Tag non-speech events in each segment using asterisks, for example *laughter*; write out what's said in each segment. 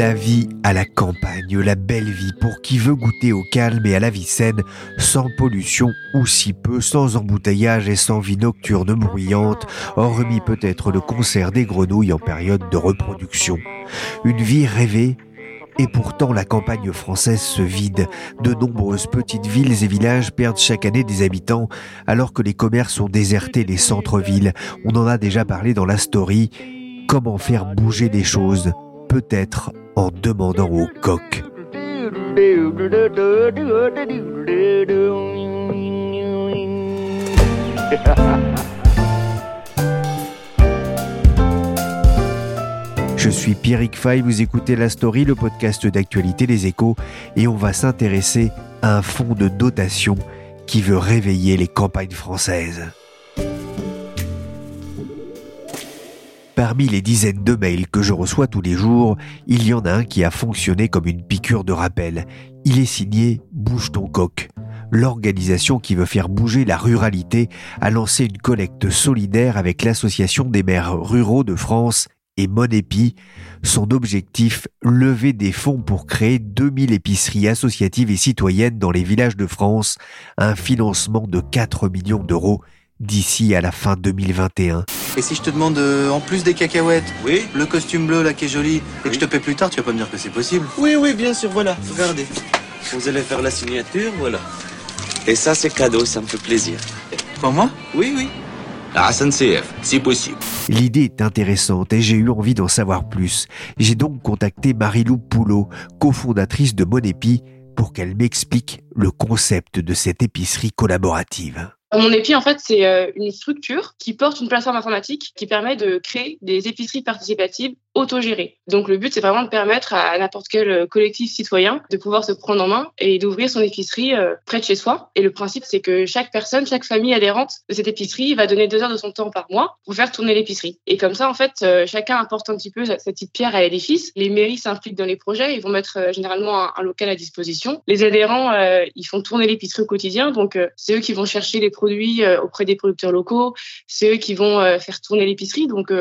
La vie à la campagne, la belle vie pour qui veut goûter au calme et à la vie saine, sans pollution ou si peu, sans embouteillage et sans vie nocturne bruyante, hormis peut-être le concert des grenouilles en période de reproduction. Une vie rêvée et pourtant, la campagne française se vide. De nombreuses petites villes et villages perdent chaque année des habitants, alors que les commerces ont déserté les centres-villes. On en a déjà parlé dans la story. Comment faire bouger des choses? Peut-être en demandant aux coqs. Je suis Pierrick Fay, vous écoutez La Story, le podcast d'actualité Les Échos, et on va s'intéresser à un fonds de dotation qui veut réveiller les campagnes françaises. Parmi les dizaines de mails que je reçois tous les jours, il y en a un qui a fonctionné comme une piqûre de rappel. Il est signé Bouge ton coq. L'organisation qui veut faire bouger la ruralité a lancé une collecte solidaire avec l'Association des maires ruraux de France et Monépi. Son objectif, lever des fonds pour créer 2000 épiceries associatives et citoyennes dans les villages de France, un financement de 4 millions d'euros d'ici à la fin 2021. Et si je te demande euh, en plus des cacahuètes, Oui le costume bleu là qui est joli, et Oui. que je te paie plus tard, tu vas pas me dire que c'est possible Oui, oui, bien sûr, voilà. Regardez. Vous allez faire la signature, voilà. Et ça, c'est cadeau, ça me fait plaisir. Quoi moi? Oui, oui. La SNCF, si possible. L'idée est intéressante et j'ai eu envie d'en savoir plus. J'ai donc contacté Marilou Poulot, cofondatrice de Monépi, pour qu'elle m'explique le concept de cette épicerie collaborative. Mon épi, en fait, c'est euh, une structure qui porte une plateforme informatique qui permet de créer des épiceries participatives autogérées. Donc, le but, c'est vraiment de permettre à n'importe quel euh, collectif citoyen de pouvoir se prendre en main et d'ouvrir son épicerie euh, près de chez soi. Et le principe, c'est que chaque personne, chaque famille adhérente de cette épicerie va donner deux heures de son temps par mois pour faire tourner l'épicerie. Et comme ça, en fait, euh, chacun apporte un petit peu sa petite pierre à l'édifice. Les mairies s'impliquent dans les projets. Ils vont mettre généralement un, local à disposition. Les adhérents, ils font tourner l'épicerie au quotidien. Donc, c'est eux qui vont chercher les produits auprès des producteurs locaux. C'est eux qui vont faire tourner l'épicerie, donc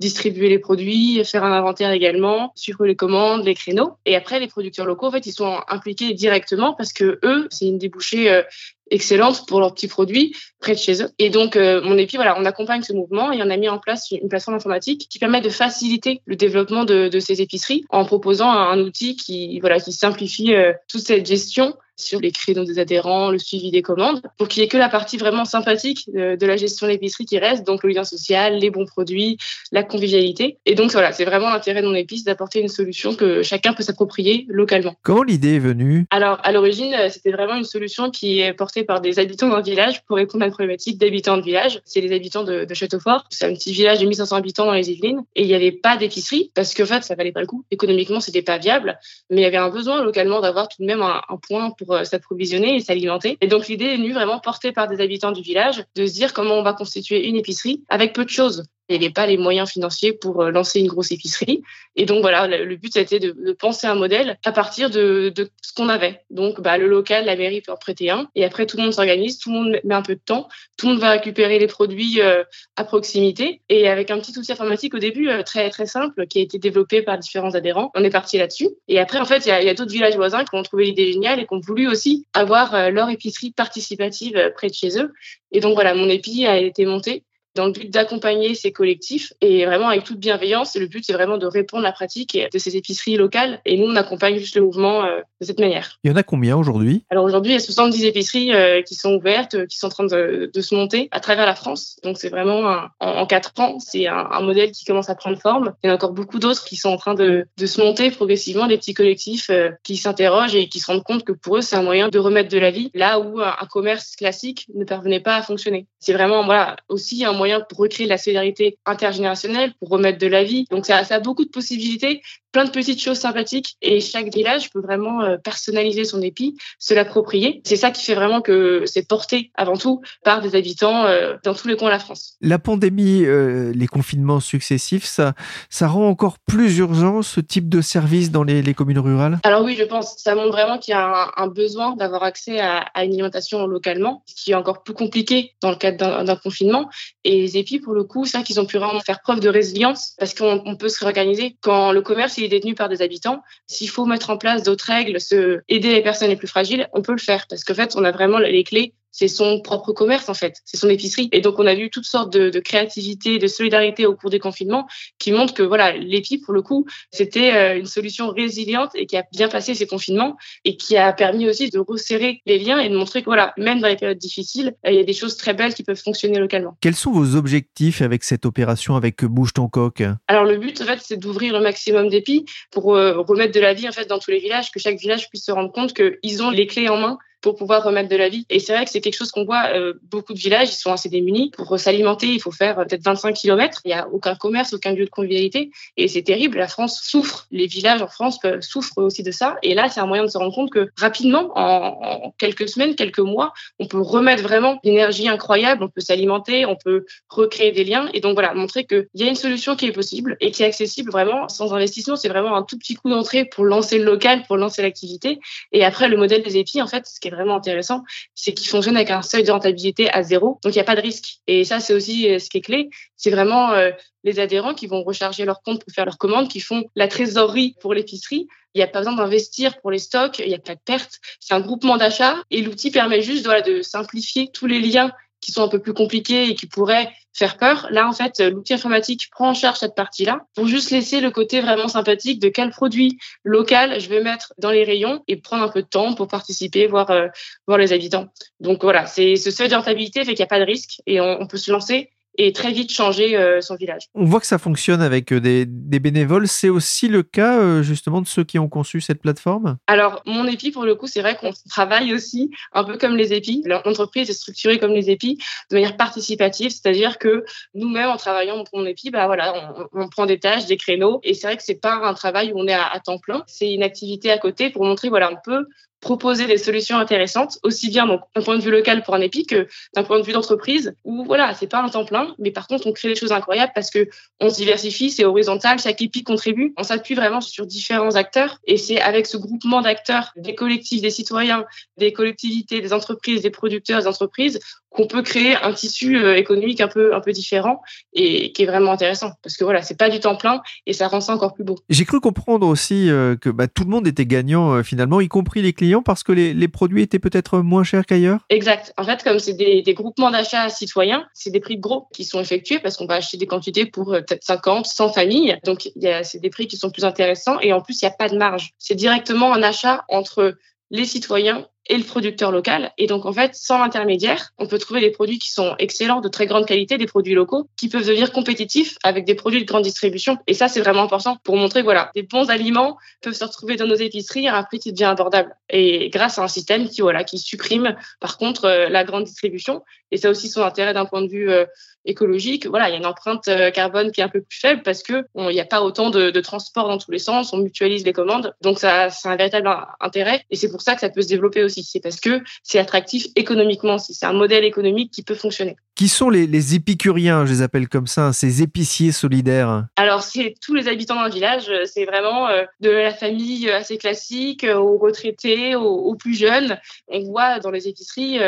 distribuer les produits, faire un inventaire également, suivre les commandes, les créneaux. Et après, les producteurs locaux, en fait, ils sont impliqués directement parce que eux, c'est une débouchée euh, excellente pour leurs petits produits près de chez eux. Et donc, euh, mon épi, voilà, on accompagne ce mouvement et on a mis en place une plateforme informatique qui permet de faciliter le développement de, ces épiceries en proposant un, un outil qui, voilà, qui simplifie euh, toute cette gestion sur les créneaux des adhérents, le suivi des commandes, pour qu'il n'y ait que la partie vraiment sympathique de, de la gestion de l'épicerie qui reste, donc le lien social, les bons produits, la convivialité. Et donc voilà, c'est vraiment l'intérêt de mon épice d'apporter une solution que chacun peut s'approprier localement. Comment l'idée est venue? Alors, à l'origine, euh, c'était vraiment une solution qui est portée par des habitants d'un village pour répondre à une problématique d'habitants de village. C'est les habitants de, de Châteaufort. C'est un petit village de 1500 habitants dans les Yvelines. Et il n'y avait pas d'épicerie parce qu'en fait, ça valait pas le coup. Économiquement, c'était pas viable. Mais il y avait un besoin localement d'avoir tout de même un, un point pour euh, s'approvisionner et s'alimenter. Et donc, l'idée est venue vraiment portée par des habitants du village de se dire comment on va constituer une épicerie avec peu de choses. Il n'y avait pas les moyens financiers pour euh, lancer une grosse épicerie. Et donc voilà, le, but c'était de, de penser un modèle à partir de, ce qu'on avait. Donc bah, le local, la mairie peut en prêter un. Et après, tout le monde s'organise, tout le monde met un peu de temps, tout le monde va récupérer les produits euh, à proximité. Et avec un petit outil informatique au début euh, très très simple qui a été développé par différents adhérents, on est parti là-dessus. Et après, en fait, il y a, d'autres villages voisins qui ont trouvé l'idée géniale et qui ont voulu aussi avoir leur épicerie participative près de chez eux. Et donc voilà, mon épi a été monté dans le but d'accompagner ces collectifs et vraiment avec toute bienveillance. Et le but, c'est vraiment de répondre à la pratique de ces épiceries locales. Et nous, on accompagne juste le mouvement euh, de cette manière. Il y en a combien aujourd'hui? Alors aujourd'hui, il y a 70 épiceries euh, qui sont ouvertes, euh, qui sont en train de, de, se monter à travers la France. Donc c'est vraiment un, en, quatre ans, c'est un, un, modèle qui commence à prendre forme. Il y en a encore beaucoup d'autres qui sont en train de, de se monter progressivement, des petits collectifs qui s'interrogent et qui se rendent compte que pour eux, c'est un moyen de remettre de la vie là où un, un commerce classique ne parvenait pas à fonctionner. C'est vraiment voilà aussi un moyen pour recréer la solidarité intergénérationnelle, pour remettre de la vie. Donc ça, a beaucoup de possibilités plein de petites choses sympathiques et chaque village peut vraiment euh, personnaliser son épi, se l'approprier. C'est ça qui fait vraiment que c'est porté avant tout par des habitants euh, dans tous les coins de la France. La pandémie, euh, les confinements successifs, ça, ça rend encore plus urgent ce type de service dans les, les communes rurales? Alors oui, je pense. Ça montre vraiment qu'il y a un, un besoin d'avoir accès à, à, une alimentation localement, ce qui est encore plus compliqué dans le cadre d'un confinement. Et les épis, pour le coup, c'est qu'ils ont pu vraiment faire preuve de résilience parce qu'on peut se réorganiser. Quand le commerce détenu par des habitants, s'il faut mettre en place d'autres règles, se aider les personnes les plus fragiles, on peut le faire. Parce qu'en fait, on a vraiment les clés c'est son propre commerce en fait, c'est son épicerie. Et donc on a vu toutes sortes de, de, créativité, de solidarité au cours des confinements qui montrent que voilà, l'épi pour le coup, c'était euh, une solution résiliente et qui a bien passé ces confinements et qui a permis aussi de resserrer les liens et de montrer que voilà, même dans les périodes difficiles, euh, il y a des choses très belles qui peuvent fonctionner localement. Quels sont vos objectifs avec cette opération avec Bouge ton coq? Alors le but en fait, c'est d'ouvrir le maximum d'épis pour euh, remettre de la vie en fait dans tous les villages, que chaque village puisse se rendre compte qu'ils ont les clés en main pour pouvoir remettre de la vie. Et c'est vrai que c'est quelque chose qu'on voit, euh, beaucoup de villages, ils sont assez démunis. Pour s'alimenter, il faut faire euh, peut-être 25 km. Il n'y a aucun commerce, aucun lieu de convivialité. Et c'est terrible. La France souffre. Les villages en France souffrent aussi de ça. Et là, c'est un moyen de se rendre compte que rapidement, en, quelques semaines, quelques mois, on peut remettre vraiment l'énergie incroyable. On peut s'alimenter, on peut recréer des liens. Et donc voilà, montrer qu'il y a une solution qui est possible et qui est accessible vraiment sans investissement. C'est vraiment un tout petit coup d'entrée pour lancer le local, pour lancer l'activité. Et après, le modèle des épis, en fait, ce qui est vraiment intéressant, c'est qu'il fonctionne avec un seuil de rentabilité à zéro. Donc, il n'y a pas de risque. Et ça, c'est aussi euh, ce qui est clé. C'est vraiment euh, les adhérents qui vont recharger leur compte pour faire leurs commandes, qui font la trésorerie pour l'épicerie. Il n'y a pas besoin d'investir pour les stocks, il n'y a pas de perte. C'est un groupement d'achat et l'outil permet juste de simplifier tous les liens qui sont un peu plus compliqués et qui pourraient faire peur. Là, en fait, l'outil informatique prend en charge cette partie-là pour juste laisser le côté vraiment sympathique de quel produit local je vais mettre dans les rayons et prendre un peu de temps pour participer, voir, euh, voir les habitants. Donc voilà, c'est ce seuil de rentabilité fait qu'il n'y a pas de risque et on peut se lancer et très vite changer euh, son village. On voit que ça fonctionne avec euh, des, des bénévoles. C'est aussi le cas euh, justement de ceux qui ont conçu cette plateforme? Alors, mon épi, pour le coup, c'est vrai qu'on travaille aussi un peu comme les épis. L'entreprise est structurée comme les épis de manière participative, c'est-à-dire que nous-mêmes, en travaillant pour mon épi, bah voilà, on, on, prend des tâches, des créneaux, et c'est vrai que c'est pas un travail où on est à, à temps plein. C'est une activité à côté pour montrer, voilà, on peut proposer des solutions intéressantes, aussi bien d'un point de vue local pour un épi que d'un point de vue d'entreprise, où voilà, c'est pas un temps plein, mais par contre on crée des choses incroyables parce que on se diversifie, c'est horizontal, chaque épi contribue, on s'appuie vraiment sur différents acteurs et c'est avec ce groupement d'acteurs, des collectifs, des citoyens, des collectivités, des entreprises, des producteurs, des entreprises, qu'on peut créer un tissu euh, économique un peu un peu différent et qui est vraiment intéressant. Parce que voilà c'est pas du temps plein et ça rend ça encore plus beau. J'ai cru comprendre aussi euh, que bah, tout le monde était gagnant euh, finalement, y compris les clients parce que les, produits étaient peut-être moins chers qu'ailleurs? Exact. En fait, comme c'est des, groupements d'achat citoyens, c'est des prix gros qui sont effectués parce qu'on va acheter des quantités pour peut-être 50, 100 familles. Donc c'est des prix qui sont plus intéressants et en plus il y a pas de marge. C'est directement un achat entre les citoyens et le producteur local. Et donc, en fait, sans intermédiaire, on peut trouver des produits qui sont excellents, de très grande qualité, des produits locaux, qui peuvent devenir compétitifs avec des produits de grande distribution. Et ça, c'est vraiment important pour montrer voilà, des bons aliments peuvent se retrouver dans nos épiceries à un prix qui devient abordable. Et grâce à un système qui, voilà, qui supprime, par contre, euh, la grande distribution. Et ça aussi son intérêt d'un point de vue euh, écologique. Voilà, il y a une empreinte euh, carbone qui est un peu plus faible parce que il n'y a pas autant de, de, transport dans tous les sens, on mutualise les commandes. Donc ça, c'est un véritable intérêt. Et c'est pour ça que ça peut se développer aussi. C'est parce que c'est attractif économiquement aussi. C'est un modèle économique qui peut fonctionner. Qui sont les, les, épicuriens, je les appelle comme ça, ces épiciers solidaires? Alors, c'est tous les habitants d'un village. C'est vraiment euh, de la famille assez classique aux retraités, aux, aux, plus jeunes. On voit dans les épiceries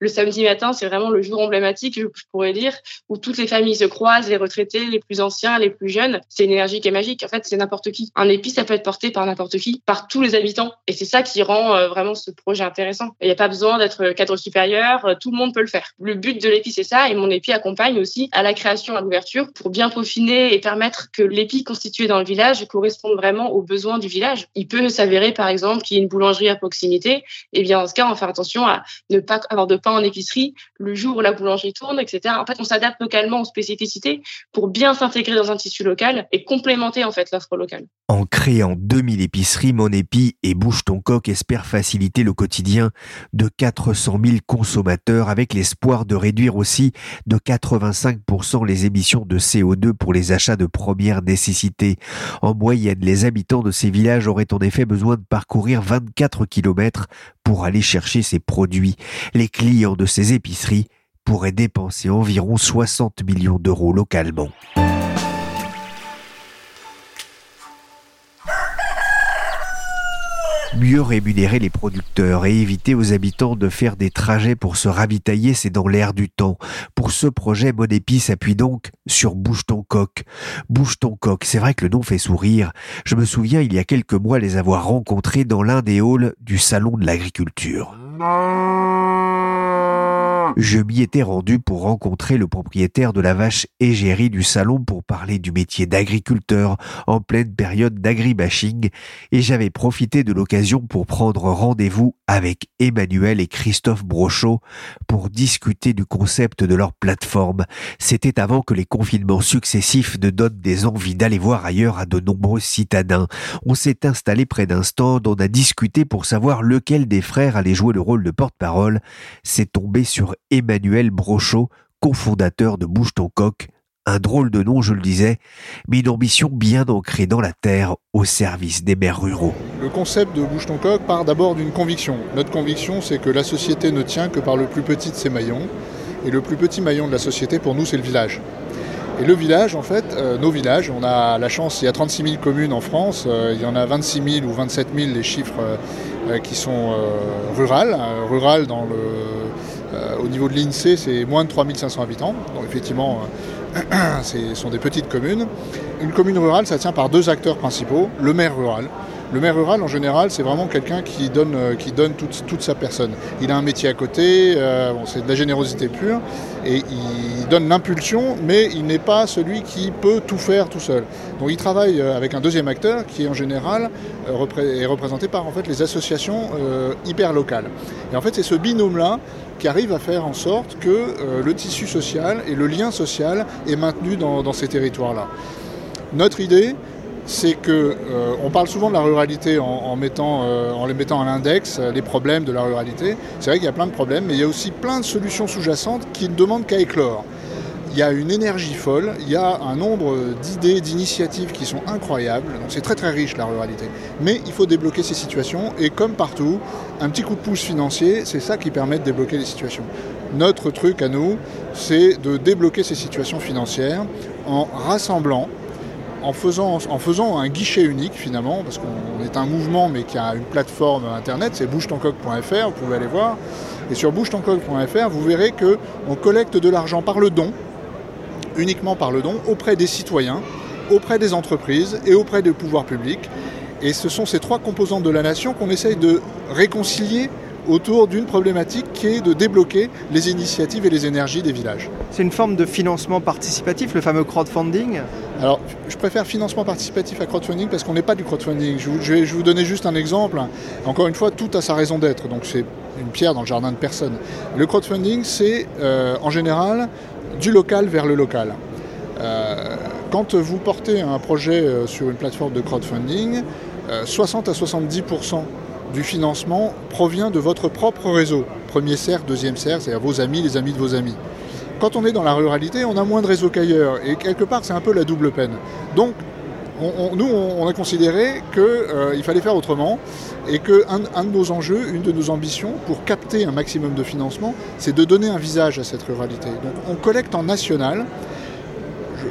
Le samedi matin, c'est vraiment le jour emblématique, je pourrais dire, où toutes les familles se croisent, les retraités, les plus anciens, les plus jeunes. C'est une énergie qui est magique. En fait, c'est n'importe qui. Un épi, ça peut être porté par n'importe qui, par tous les habitants. Et c'est ça qui rend euh, vraiment ce projet intéressant. Il n'y a pas besoin d'être cadre supérieur, euh, tout le monde peut le faire. Le but de l'épi, c'est ça. Et mon épi accompagne aussi à la création, à l'ouverture, pour bien peaufiner et permettre que l'épi constitué dans le village corresponde vraiment aux besoins du village. Il peut s'avérer, par exemple, qu'il y ait une boulangerie à proximité. Et bien, dans ce cas, on va faire attention à ne pas avoir de en épicerie le jour où la boulangerie tourne, etc. En fait, on s'adapte localement aux spécificités pour bien s'intégrer dans un tissu local et complémenter en fait l'offre locale. En créant 2000 épiceries, Mon Épi et Bouge ton coq espèrent faciliter le quotidien de 400 000 consommateurs avec l'espoir de réduire aussi de 85% les émissions de CO2 pour les achats de première nécessité. En moyenne, les habitants de ces villages auraient en effet besoin de parcourir 24 km pour aller chercher ces produits. Les clients de ces épiceries pourraient dépenser environ 60 millions d'euros localement. Mieux rémunérer les producteurs et éviter aux habitants de faire des trajets pour se ravitailler, c'est dans l'air du temps. Pour ce projet, Monépi s'appuie donc sur Bouge ton coq. Bouge ton coq, c'est vrai que le nom fait sourire. Je me souviens il y a quelques mois les avoir rencontrés dans l'un des halls du Salon de l'Agriculture. Je m'y étais rendu pour rencontrer le propriétaire de la vache égérie du salon pour parler du métier d'agriculteur en pleine période d'agribashing et j'avais profité de l'occasion pour prendre rendez-vous avec Emmanuel et Christophe Brochot pour discuter du concept de leur plateforme. C'était avant que les confinements successifs ne donnent des envies d'aller voir ailleurs à de nombreux citadins. On s'est installé près d'un stand, on a discuté pour savoir lequel des frères allait jouer le rôle de porte-parole. C'est tombé sur Emmanuel Brochot, cofondateur de Bouge ton coq, un drôle de nom, je le disais, mais une ambition bien ancrée dans la terre au service des maires ruraux. Le concept de Bouge ton coq part d'abord d'une conviction. Notre conviction, c'est que la société ne tient que par le plus petit de ses maillons. Et le plus petit maillon de la société, pour nous, c'est le village. Et le village, en fait, euh, nos villages, on a la chance, il y a 36 000 communes en France, euh, il y en a 26 000 ou 27 000 les chiffres euh, qui sont rurales. rurales dans le, au niveau de l'INSEE, c'est moins de 3500 habitants. Donc effectivement, *clears throat* ce sont des petites communes. Une commune rurale, ça tient par deux acteurs principaux. Le maire rural, le maire rural, en général, c'est vraiment quelqu'un qui donne, euh, qui donne toute, sa personne. Il a un métier à côté, euh, c'est de la générosité pure, et il donne l'impulsion, mais il n'est pas celui qui peut tout faire tout seul. Donc il travaille euh, avec un deuxième acteur qui, en général, est représenté par en fait, les associations hyper locales. Et en fait, c'est ce binôme-là qui arrive à faire en sorte que le tissu social et le lien social est maintenu dans ces territoires-là. Notre idée, c'est que euh, on parle souvent de la ruralité en, mettant, euh, en les mettant à l'index euh, les problèmes de la ruralité. C'est vrai qu'il y a plein de problèmes, mais il y a aussi plein de solutions sous-jacentes qui ne demandent qu'à éclore. Il y a une énergie folle, il y a un nombre d'idées, d'initiatives qui sont incroyables. Donc c'est très très riche la ruralité. Mais il faut débloquer ces situations et comme partout, un petit coup de pouce financier, c'est ça qui permet de débloquer les situations. Notre truc à nous, c'est de débloquer ces situations financières en rassemblant en faisant, un guichet unique finalement, parce qu'on est un mouvement mais qui a une plateforme internet, c'est bougetoncoq.fr, vous pouvez aller voir. Et sur bougetoncoq.fr, vous verrez qu'on collecte de l'argent par le don, uniquement par le don, auprès des citoyens, auprès des entreprises et auprès des pouvoirs publics. Et ce sont ces trois composantes de la nation qu'on essaye de réconcilier autour d'une problématique qui est de débloquer les initiatives et les énergies des villages. C'est une forme de financement participatif, le fameux crowdfunding Alors, je préfère financement participatif à crowdfunding parce qu'on n'est pas du crowdfunding. Je, vais, vous donner juste un exemple. Encore une fois, tout a sa raison d'être, donc c'est une pierre dans le jardin de personne. Le crowdfunding, c'est euh, en général du local vers le local. Euh, quand vous portez un projet euh, sur une plateforme de crowdfunding, 60 à 70 du financement provient de votre propre réseau. Premier cercle, deuxième cercle, c'est-à-dire vos amis, les amis de vos amis. Quand on est dans la ruralité, on a moins de réseau qu'ailleurs. Et quelque part, c'est un peu la double peine. Donc, nous, on a considéré qu'il euh, fallait faire autrement et qu'un un de nos enjeux, une de nos ambitions pour capter un maximum de financement, c'est de donner un visage à cette ruralité. Donc, on collecte en national.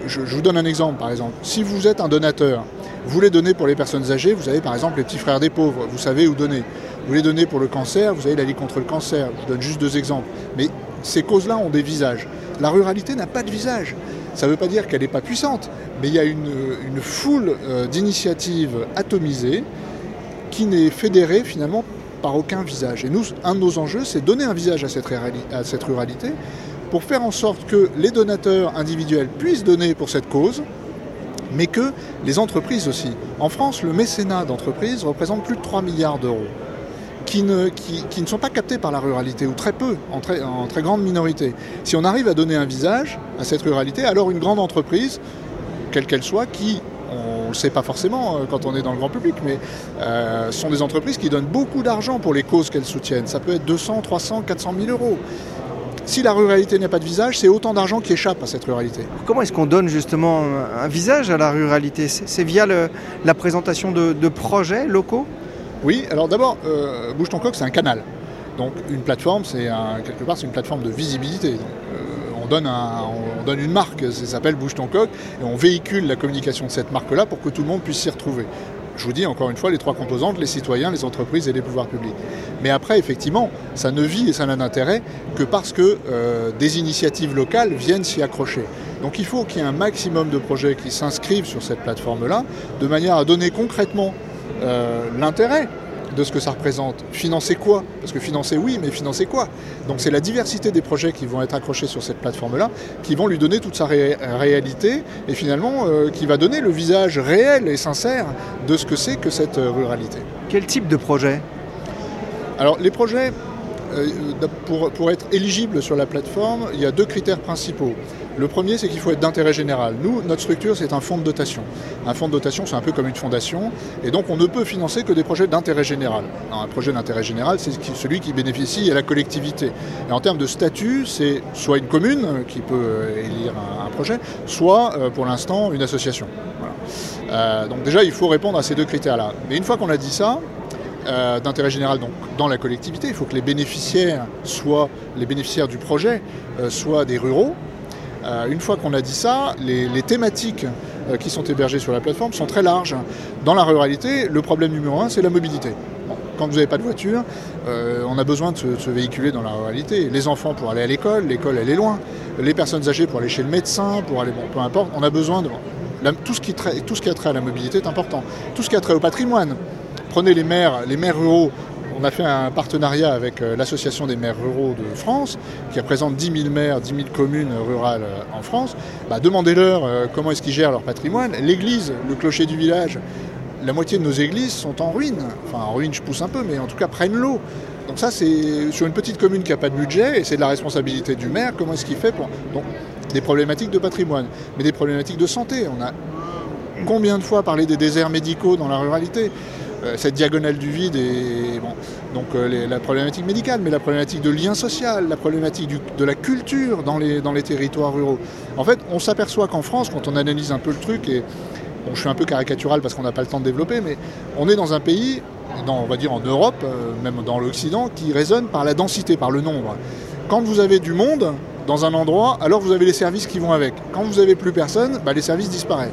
je vous donne un exemple, par exemple. Si vous êtes un donateur, vous voulez donner pour les personnes âgées, vous avez par exemple les petits frères des pauvres, vous savez où donner. Vous les donnez pour le cancer, vous avez la Ligue contre le cancer. Je donne juste deux exemples. Mais ces causes-là ont des visages. La ruralité n'a pas de visage. Ça ne veut pas dire qu'elle n'est pas puissante, mais il y a une, foule euh, d'initiatives atomisées qui n'est fédérée finalement par aucun visage. Et nous, un de nos enjeux, c'est donner un visage à cette ruralité pour faire en sorte que les donateurs individuels puissent donner pour cette cause, mais que les entreprises aussi. En France, le mécénat d'entreprises représente plus de 3 milliards d'euros. Qui ne, sont pas captés par la ruralité, ou très peu, en très, grande minorité. Si on arrive à donner un visage à cette ruralité, alors une grande entreprise, quelle qu'elle soit, qui, on ne le sait pas forcément quand on est dans le grand public, mais euh, sont des entreprises qui donnent beaucoup d'argent pour les causes qu'elles soutiennent. Ça peut être 200, 300, 400 000 euros. Si la ruralité n'a pas de visage, c'est autant d'argent qui échappe à cette ruralité. Comment est-ce qu'on donne justement un visage à la ruralité C'est via le, la présentation de, de, projets locaux Oui, alors d'abord, euh, Bouge ton coq, c'est un canal. Donc une plateforme, c'est quelque part, c'est une plateforme de visibilité. Donc, euh, on, donne un, on donne une marque, ça s'appelle Bouge ton coq, et on véhicule la communication de cette marque-là pour que tout le monde puisse s'y retrouver je vous dis encore une fois, les trois composantes, les citoyens, les entreprises et les pouvoirs publics. Mais après, effectivement, ça ne vit et ça n'a d'intérêt que parce que euh, des initiatives locales viennent s'y accrocher. Donc il faut qu'il y ait un maximum de projets qui s'inscrivent sur cette plateforme-là, de manière à donner concrètement euh, l'intérêt de ce que ça représente. Financer quoi? Parce que financer oui, mais financer quoi? Donc c'est la diversité des projets qui vont être accrochés sur cette plateforme-là, qui vont lui donner toute sa ré réalité et finalement euh, qui va donner le visage réel et sincère de ce que c'est que cette euh, ruralité. Quel type de projet? Alors les projets, euh, pour, pour être éligibles sur la plateforme, il y a deux critères principaux. Le premier, c'est qu'il faut être d'intérêt général. Nous, notre structure, c'est un fonds de dotation. Un fonds de dotation, c'est un peu comme une fondation, et donc on ne peut financer que des projets d'intérêt général. Un projet d'intérêt général, c'est celui qui bénéficie à la collectivité. Et en termes de statut, c'est soit une commune qui peut élire un, projet, soit, euh, pour l'instant, une association. Euh, donc déjà, il faut répondre à ces deux critères-là. Mais une fois qu'on a dit ça, euh, d'intérêt général donc dans la collectivité, il faut que les bénéficiaires soient les bénéficiaires du projet, euh, soient des ruraux. Euh, une fois qu'on a dit ça, les, thématiques euh, qui sont hébergées sur la plateforme sont très larges. Dans la ruralité, le problème numéro un, c'est la mobilité. Quand vous n'avez pas de voiture, euh, on a besoin de se, véhiculer dans la ruralité. Les enfants pour aller à l'école, l'école elle est loin. Les personnes âgées pour aller chez le médecin, pour aller, bon, peu importe, on a besoin de... Tout ce qui a trait à la mobilité est important. Tout ce qui a trait au patrimoine. Prenez les maires, les maires ruraux, on a fait un partenariat avec euh, l'Association des maires ruraux de France, qui représente 10 000 maires, 10 000 communes rurales euh, en France. Bah, Demandez-leur euh, comment est-ce qu'ils gèrent leur patrimoine. L'église, le clocher du village, la moitié de nos églises sont en ruine. Enfin, en ruine, je pousse un peu, mais en tout cas prennent l'eau. Donc ça, c'est sur une petite commune qui n'a pas de budget, et c'est de la responsabilité du maire. Comment est-ce qu'il fait pour... Donc, des problématiques de patrimoine, mais des problématiques de santé. On a combien de fois parlé des déserts médicaux dans la ruralité? Cette diagonale du vide et donc euh, la problématique médicale, mais la problématique de lien social, la problématique de la culture dans les, territoires ruraux. En fait, on s'aperçoit qu'en France, quand on analyse un peu le truc, et je suis un peu caricatural parce qu'on n'a pas le temps de développer, mais on est dans un pays, dans, on va dire en Europe, euh, même dans l'Occident, qui résonne par la densité, par le nombre. Quand vous avez du monde dans un endroit, alors vous avez les services qui vont avec. Quand vous avez plus personne, bah, les services disparaissent.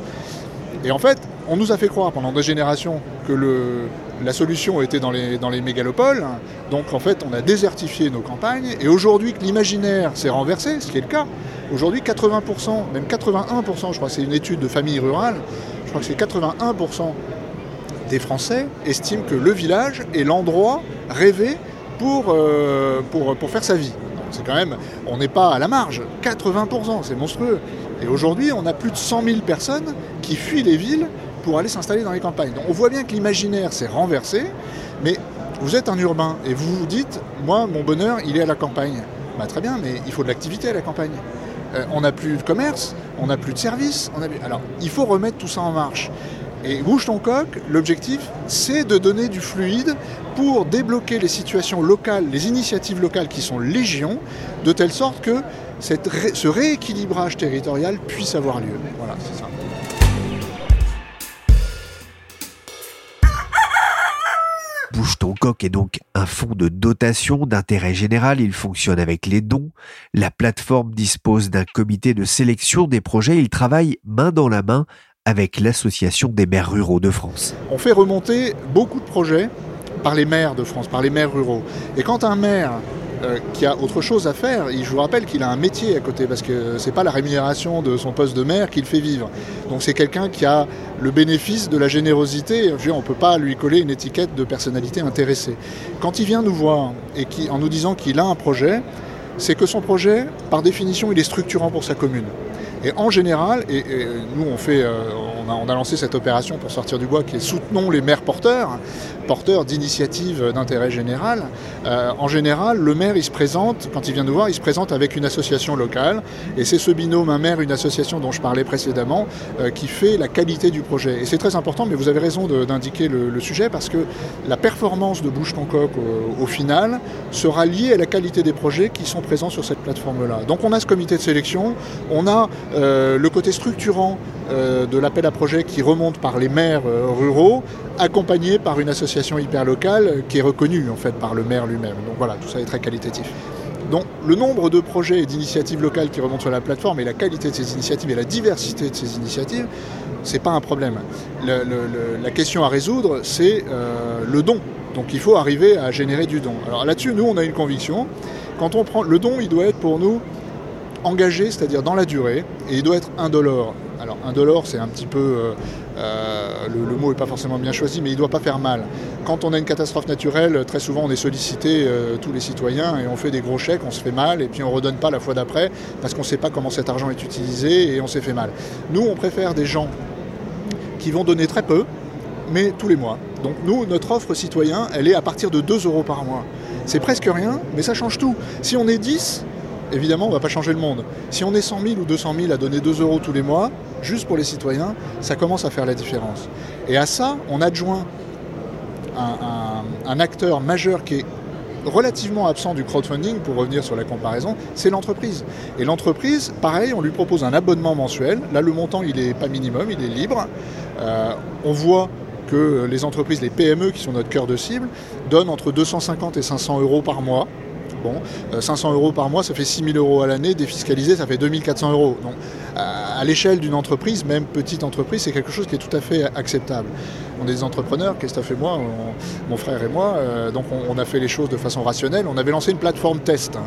Et en fait, on nous a fait croire pendant des générations que la solution était dans les, mégalopoles. Donc en fait, on a désertifié nos campagnes. Et aujourd'hui que l'imaginaire s'est renversé, ce qui est le cas, aujourd'hui 80%, même 81%, je crois que c'est une étude de famille rurale, je crois que c'est 81% des Français estiment que le village est l'endroit rêvé pour, euh, faire sa vie. C'est quand même, on n'est pas à la marge, 80%, c'est monstrueux. Et aujourd'hui, on a plus de 100 000 personnes qui fuient les villes pour aller s'installer dans les campagnes. Donc on voit bien que l'imaginaire s'est renversé, mais vous êtes un urbain et vous vous dites, moi, mon bonheur, il est à la campagne. Bah, très bien, mais il faut de l'activité à la campagne. Euh, on n'a plus de commerce, on n'a plus de services. Alors, il faut remettre tout ça en marche. Et Bouge ton coq, l'objectif, c'est de donner du fluide pour débloquer les situations locales, les initiatives locales qui sont légion, de telle sorte que ce rééquilibrage territorial puisse avoir lieu. Voilà, c'est ça. Bouge ton coq est donc un fonds de dotation d'intérêt général. Il fonctionne avec les dons. La plateforme dispose d'un comité de sélection des projets. Il travaille main dans la main avec l'Association des maires ruraux de France. On fait remonter beaucoup de projets par les maires de France, par les maires ruraux. Et quand un maire euh, qui a autre chose à faire. je vous rappelle qu'il a un métier à côté parce que c'est pas la rémunération de son poste de maire qui le fait vivre. Donc c'est quelqu'un qui a le bénéfice de la générosité. on ne peut pas lui coller une étiquette de personnalité intéressée. Quand il vient nous voir et qui, en nous disant qu'il a un projet, c'est que son projet, par définition, il est structurant pour sa commune. Et en général, et, nous on fait, euh, on, a, lancé cette opération pour sortir du bois qui est soutenons les maires porteurs porteur d'initiatives d'intérêt général. Euh, en général, le maire, il se présente, quand il vient nous voir, il se présente avec une association locale. Et c'est ce binôme, un maire, une association dont je parlais précédemment, euh, qui fait la qualité du projet. Et c'est très important, mais vous avez raison d'indiquer le, sujet, parce que la performance de Bouche ton coq au, final sera liée à la qualité des projets qui sont présents sur cette plateforme-là. Donc on a ce comité de sélection, on a euh, le côté structurant de l'appel à projet qui remonte par les maires ruraux, accompagné par une association hyper locale qui est reconnue en fait par le maire lui-même. Donc voilà, tout ça est très qualitatif. Donc le nombre de projets et d'initiatives locales qui remontent sur la plateforme et la qualité de ces initiatives et la diversité de ces initiatives, c'est pas un problème. la question à résoudre, c'est euh, le don. Donc il faut arriver à générer du don. Alors là-dessus, nous, on a une conviction. Quand on prend le don, il doit être pour nous engagé, c'est-à-dire dans la durée, et il doit être indolore. Alors indolore, c'est un petit peu euh, euh, le, mot n'est pas forcément bien choisi, mais il ne doit pas faire mal. Quand on a une catastrophe naturelle, très souvent on est sollicité, euh, tous les citoyens, et on fait des gros chèques, on se fait mal, et puis on ne redonne pas la fois d'après, parce qu'on ne sait pas comment cet argent est utilisé, et on s'est fait mal. Nous, on préfère des gens qui vont donner très peu, mais tous les mois. Donc nous, notre offre citoyen, elle est à partir de 2 euros par mois. C'est presque rien, mais ça change tout. Si on est 10, évidemment, on ne va pas changer le monde. Si on est 100 000 ou 200 000 à donner 2 euros tous les mois, juste pour les citoyens, ça commence à faire la différence. Et à ça, on adjoint un, acteur majeur qui est relativement absent du crowdfunding, pour revenir sur la comparaison, c'est l'entreprise. Et l'entreprise, pareil, on lui propose un abonnement mensuel. Là, le montant, il n'est pas minimum, il est libre. Euh, on voit que les entreprises, les PME, qui sont notre cœur de cible, donnent entre 250 et 500 euros par mois Bon, 500 euh, euros par mois, ça fait 6 000 euros à l'année. Défiscalisé, ça fait 2400 euros. Donc, à l'échelle d'une entreprise, même petite entreprise, c'est quelque chose qui est tout à fait acceptable. On est des entrepreneurs, Christophe et moi, mon frère et moi, euh, donc on, a fait les choses de façon rationnelle. On avait lancé une plateforme test hein,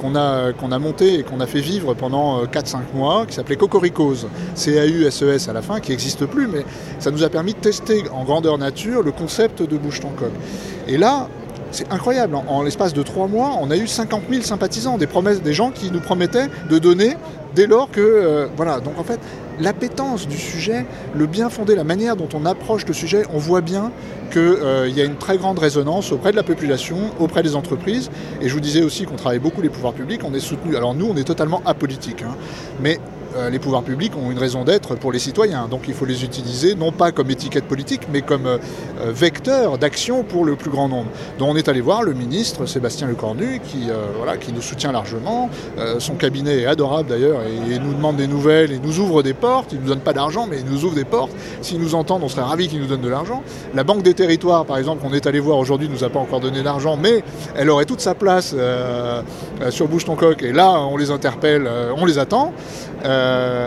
qu'on a, qu'on a montée et qu'on a fait vivre pendant 4-5 euh, mois, qui s'appelait Cocoricos, C-A-U-S-E-S à la fin, qui n'existe plus, mais ça nous a permis de tester en grandeur nature le concept de bouche ton coq. Et là, c'est incroyable. En, l'espace de trois mois, on a eu 50 000 sympathisants, des promesses, des gens qui nous promettaient de donner dès lors que. Euh, voilà. Donc en fait, l'appétence du sujet, le bien fondé, la manière dont on approche le sujet, on voit bien qu'il euh, y a une très grande résonance auprès de la population, auprès des entreprises. Et je vous disais aussi qu'on travaille beaucoup les pouvoirs publics, on est soutenu. Alors nous, on est totalement apolitique, hein. mais les pouvoirs publics ont une raison d'être pour les citoyens. Donc il faut les utiliser non pas comme étiquette politique, mais comme euh, euh, vecteur d'action pour le plus grand nombre. Donc on est allé voir le ministre Sébastien Lecornu, qui, voilà, qui nous soutient largement. son cabinet est adorable d'ailleurs et, nous demande des nouvelles et nous ouvre des portes. Il ne nous donne pas d'argent, mais il nous ouvre des portes. S'ils nous entendent, on serait ravis qu'ils nous donnent de l'argent. La Banque des Territoires, par exemple, qu'on est allé voir aujourd'hui, ne nous a pas encore donné d'argent, mais elle aurait toute sa place sur Bouche ton coq. Et là, on les interpelle, on les attend. Euh,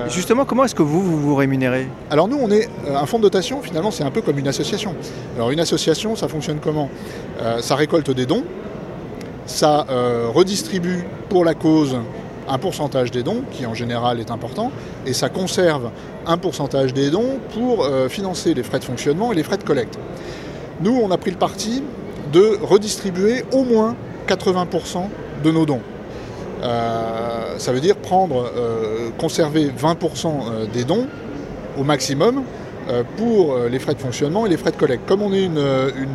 Justement, comment est-ce que vous, vous rémunérez Alors nous, on est euh, un fonds de dotation, finalement, c'est un peu comme une association. Alors une association, ça fonctionne comment euh, Ça récolte des dons, ça redistribue pour la cause un pourcentage des dons, qui en général est important, et ça conserve un pourcentage des dons pour financer les frais de fonctionnement et les frais de collecte. Nous, on a pris le parti de redistribuer au moins 80% de nos dons. Euh, ça veut dire prendre, euh, conserver 20% euh, des dons au maximum pour les frais de fonctionnement et les frais de collecte. Comme on est une,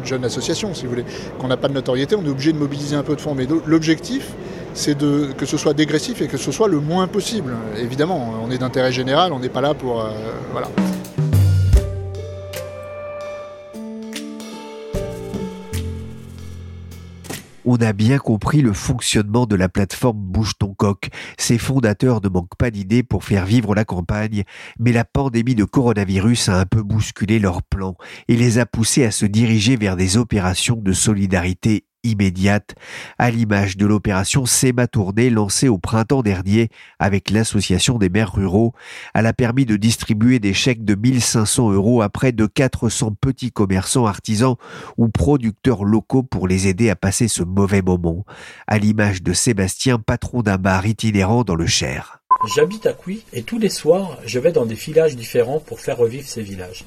jeune association, si vous voulez, qu'on n'a pas de notoriété, on est obligé de mobiliser un peu de fonds. Mais l'objectif, c'est que ce soit dégressif et que ce soit le moins possible. Évidemment, on est d'intérêt général, on n'est pas là pour... voilà. On a bien compris le fonctionnement de la plateforme Bouge ton coq. Ses fondateurs ne manquent pas d'idées pour faire vivre la campagne, mais la pandémie de coronavirus a un peu bousculé leurs plans et les a poussés à se diriger vers des opérations de solidarité immédiate, à l'image de l'opération SEMA Tournée lancée au printemps dernier avec l'association des maires ruraux. Elle a permis de distribuer des chèques de 1500 euros à près de 400 petits commerçants, artisans ou producteurs locaux pour les aider à passer ce mauvais moment, à l'image de Sébastien, patron d'un bar itinérant dans le Cher. J'habite à Couy et tous les soirs, je vais dans des villages différents pour faire revivre ces villages.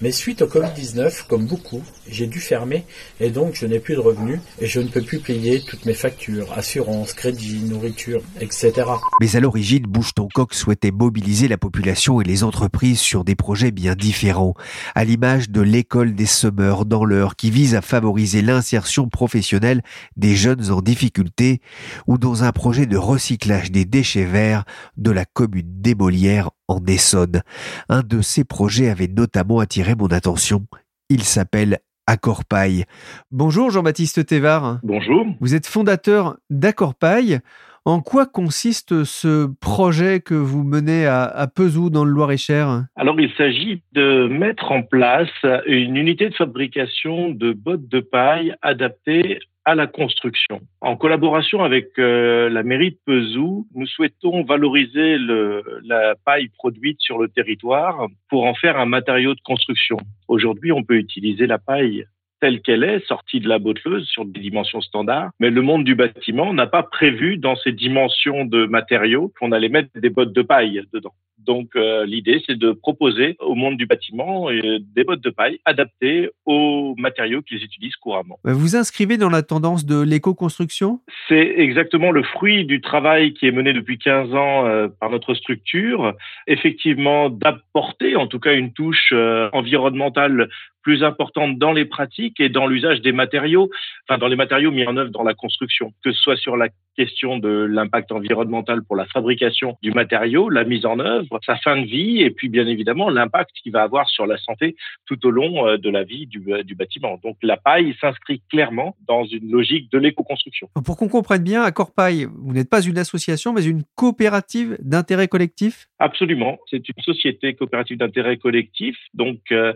Mais suite au Covid-19, comme beaucoup, j'ai dû fermer et donc je n'ai plus de revenus et je ne peux plus payer toutes mes factures, assurances, crédits, nourriture, etc. Mais à l'origine, Bouge ton coq souhaitait mobiliser la population et les entreprises sur des projets bien différents, à l'image de l'école des semeurs dans l'heure qui vise à favoriser l'insertion professionnelle des jeunes en difficulté ou dans un projet de recyclage des déchets verts de la commune d'Ébolière en Essonne. Un de ces projets avait notamment attiré mon attention. Il s'appelle Accorpaille. Bonjour Jean-Baptiste Thévard. Bonjour. Vous êtes fondateur d'Accorpaille. En quoi consiste ce projet que vous menez à, à Pezou dans le Loir-et-Cher? Alors il s'agit de mettre en place une unité de fabrication de bottes de paille adaptées à la construction. En collaboration avec euh, la mairie de Pezou, nous souhaitons valoriser la paille produite sur le territoire pour en faire un matériau de construction. Aujourd'hui, on peut utiliser la paille telle qu'elle est, sortie de la botteleuse sur des dimensions standards. Mais le monde du bâtiment n'a pas prévu dans ces dimensions de matériaux qu'on allait mettre des bottes de paille dedans. Donc euh, l'idée, c'est de proposer au monde du bâtiment euh, des bottes de paille adaptées aux matériaux qu'ils utilisent couramment. Vous inscrivez dans la tendance de l'éco-construction? C'est exactement le fruit du travail qui est mené depuis 15 ans euh, par notre structure. Effectivement, d'apporter en tout cas une touche environnementale plus importante dans les pratiques et dans l'usage des matériaux, enfin dans les matériaux mis en œuvre dans la construction, que ce soit sur la question de l'impact environnemental pour la fabrication du matériau, la mise en œuvre, sa fin de vie, et puis bien évidemment l'impact qu'il va avoir sur la santé tout au long euh, de la vie du, euh, du bâtiment. Donc la paille s'inscrit clairement dans une logique de l'éco-construction. Pour qu'on comprenne bien, Accord Paille, vous n'êtes pas une association, mais une coopérative d'intérêt collectif? Absolument, c'est une société coopérative d'intérêt collectif, donc euh,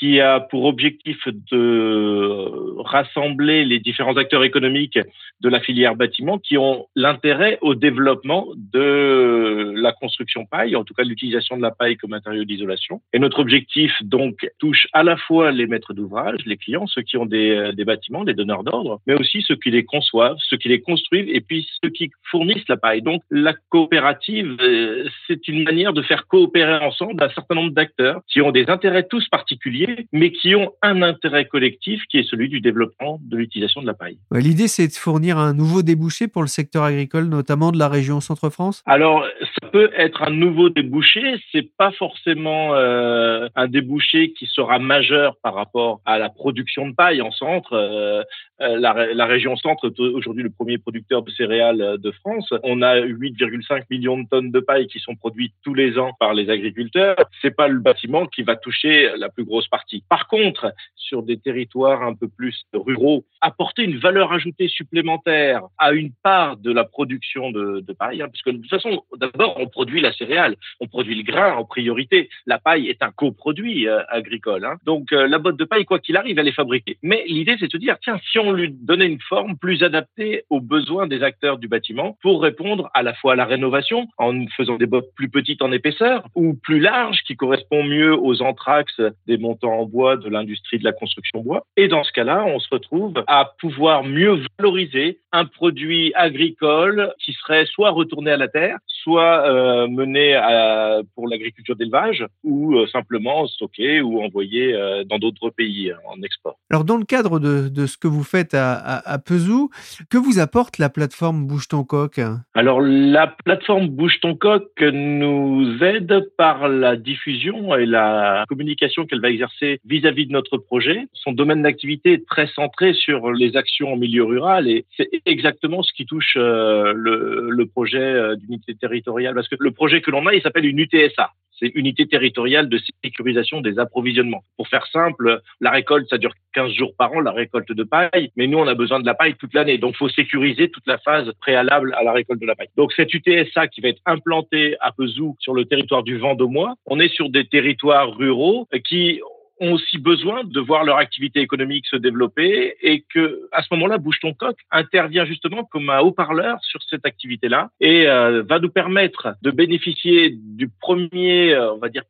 qui a pour objectif de rassembler les différents acteurs économiques de la filière bâtiment qui ont l'intérêt au développement de la construction paille, en tout cas l'utilisation de la paille comme matériau d'isolation. Et notre objectif donc touche à la fois les maîtres d'ouvrage, les clients, ceux qui ont des, des bâtiments, des donneurs d'ordre, mais aussi ceux qui les conçoivent, ceux qui les construisent et puis ceux qui fournissent la paille. Donc la coopérative, euh, c'est une manière de faire coopérer ensemble un certain nombre d'acteurs qui ont des intérêts tous particuliers mais qui ont un intérêt collectif qui est celui du développement de l'utilisation de la paille. L'idée, c'est de fournir un nouveau débouché pour le secteur agricole, notamment de la région Centre-France? Alors, peut être un nouveau débouché, c'est pas forcément euh, un débouché qui sera majeur par rapport à la production de paille en centre. Euh, euh la, région centre est aujourd'hui le premier producteur de céréales de France. On a 8,5 millions de tonnes de paille qui sont produites tous les ans par les agriculteurs. C'est pas le bâtiment qui va toucher la plus grosse partie par contre, sur des territoires un peu plus ruraux, apporter une valeur ajoutée supplémentaire à une part de la production de, de paille, hein, parce que de toute façon, d'abord, on produit la céréale, on produit le grain en priorité. La paille est un coproduit euh, agricole. Hein. Donc, euh, la botte de paille, quoi qu'il arrive, elle est fabriquée. Mais l'idée, c'est de se dire, tiens, si on lui donnait une forme plus adaptée aux besoins des acteurs du bâtiment pour répondre à la fois à la rénovation, en faisant des bottes plus petites en épaisseur, ou plus larges, qui correspondent mieux aux anthrax des montants en bois de l'industrie de la construction bois. Et dans ce cas-là, on se retrouve à pouvoir mieux valoriser un produit agricole qui serait soit retourné à la terre, soit euh, mené à, pour l'agriculture d'élevage, ou euh, simplement stocké ou envoyé euh, dans d'autres pays en export. Alors, dans le cadre de, de ce que vous faites à, à, à Pezou, que vous apporte la plateforme Bouge ton coq Alors, la plateforme Bouge ton coq nous aide par la diffusion et la communication qu'elle va exercer vis-à-vis de notre projet. Son domaine d'activité est très centré sur les actions en milieu rural et c'est exactement ce qui touche euh, le, le, projet euh, d'unité territoriale. Parce que le projet que l'on a, il s'appelle une UTSA c'est unité territoriale de sécurisation des approvisionnements. Pour faire simple, la récolte, ça dure 15 jours par an, la récolte de paille, mais nous, on a besoin de la paille toute l'année. Donc, faut sécuriser toute la phase préalable à la récolte de la paille. Donc, cette UTSA qui va être implantée à Pezou sur le territoire du Vendômois, on est sur des territoires ruraux qui ont aussi besoin de voir leur activité économique se développer et que à ce moment-là, Bouge ton coq intervient justement comme un haut-parleur sur cette activité-là et euh, va nous permettre de bénéficier du premier, euh, on va dire,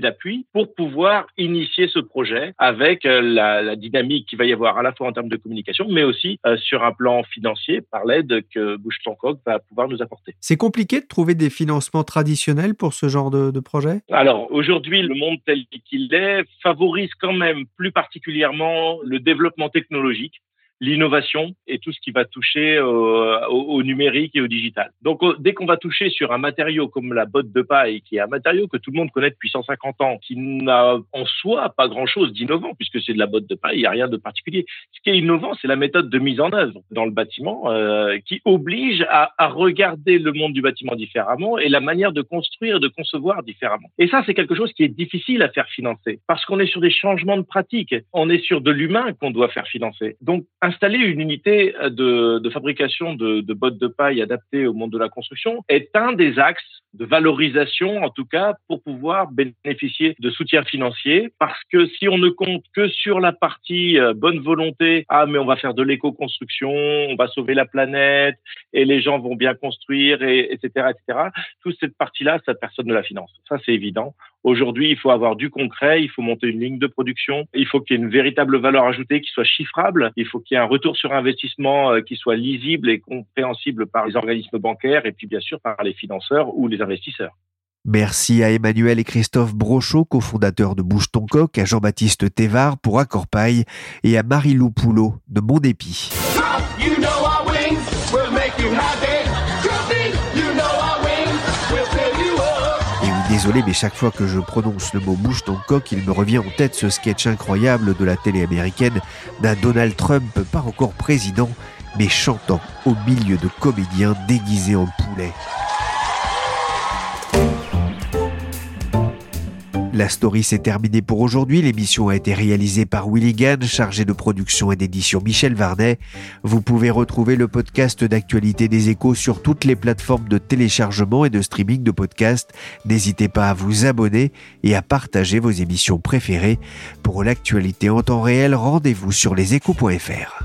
d'appui pour pouvoir initier ce projet avec euh, la, dynamique qu'il va y avoir à la fois en termes de communication, mais aussi euh, sur un plan financier par l'aide que Bouche ton va pouvoir nous apporter. C'est compliqué de trouver des financements traditionnels pour ce genre de, de projet? Alors aujourd'hui, le monde tel qu'il est favorise quand même plus particulièrement le développement technologique l'innovation et tout ce qui va toucher euh, au, numérique et au digital. Donc dès qu'on va toucher sur un matériau comme la botte de paille, qui est un matériau que tout le monde connaît depuis 150 ans, qui n'a en soi pas grand-chose d'innovant puisque c'est de la botte de paille, il n'y a rien de particulier. Ce qui est innovant, c'est la méthode de mise en œuvre dans le bâtiment euh, qui oblige à, à, regarder le monde du bâtiment différemment et la manière de construire, de concevoir différemment. Et ça, c'est quelque chose qui est difficile à faire financer parce qu'on est sur des changements de pratiques, on est sur de l'humain qu'on doit faire financer. Donc installer une unité de, de fabrication de, bottes de paille adaptées au monde de la construction est un des axes de valorisation, en tout cas, pour pouvoir bénéficier de soutien financier. Parce que si on ne compte que sur la partie euh, bonne volonté, ah mais on va faire de l'éco-construction, on va sauver la planète et les gens vont bien construire, et, etc., etc. Toute cette partie-là, ça personne ne la finance. Ça c'est évident. Aujourd'hui, il faut avoir du concret, il faut monter une ligne de production, il faut qu'il y ait une véritable valeur ajoutée qui soit chiffrable, il faut qu'il y ait un retour sur investissement euh, qui soit lisible et compréhensible par les organismes bancaires et puis bien sûr par les financeurs ou les investisseurs. Merci à Emmanuel et Christophe Brochot, cofondateurs de Bouge ton coq, à Jean-Baptiste Thévard pour Accorpaille et à Marie-Lou Poulot de Mondépi. Désolé, mais chaque fois que je prononce le mot bouche ton coq, il me revient en tête ce sketch incroyable de la télé américaine d'un Donald Trump, pas encore président, mais chantant au milieu de comédiens déguisés en poulet. La story s'est terminée pour aujourd'hui. L'émission a été réalisée par Willy Gann, chargé de production et d'édition Michel Varnet. Vous pouvez retrouver le podcast d'actualité des échos sur toutes les plateformes de téléchargement et de streaming de podcasts. N'hésitez pas à vous abonner et à partager vos émissions préférées. Pour l'actualité en temps réel, rendez-vous sur leséchos.fr.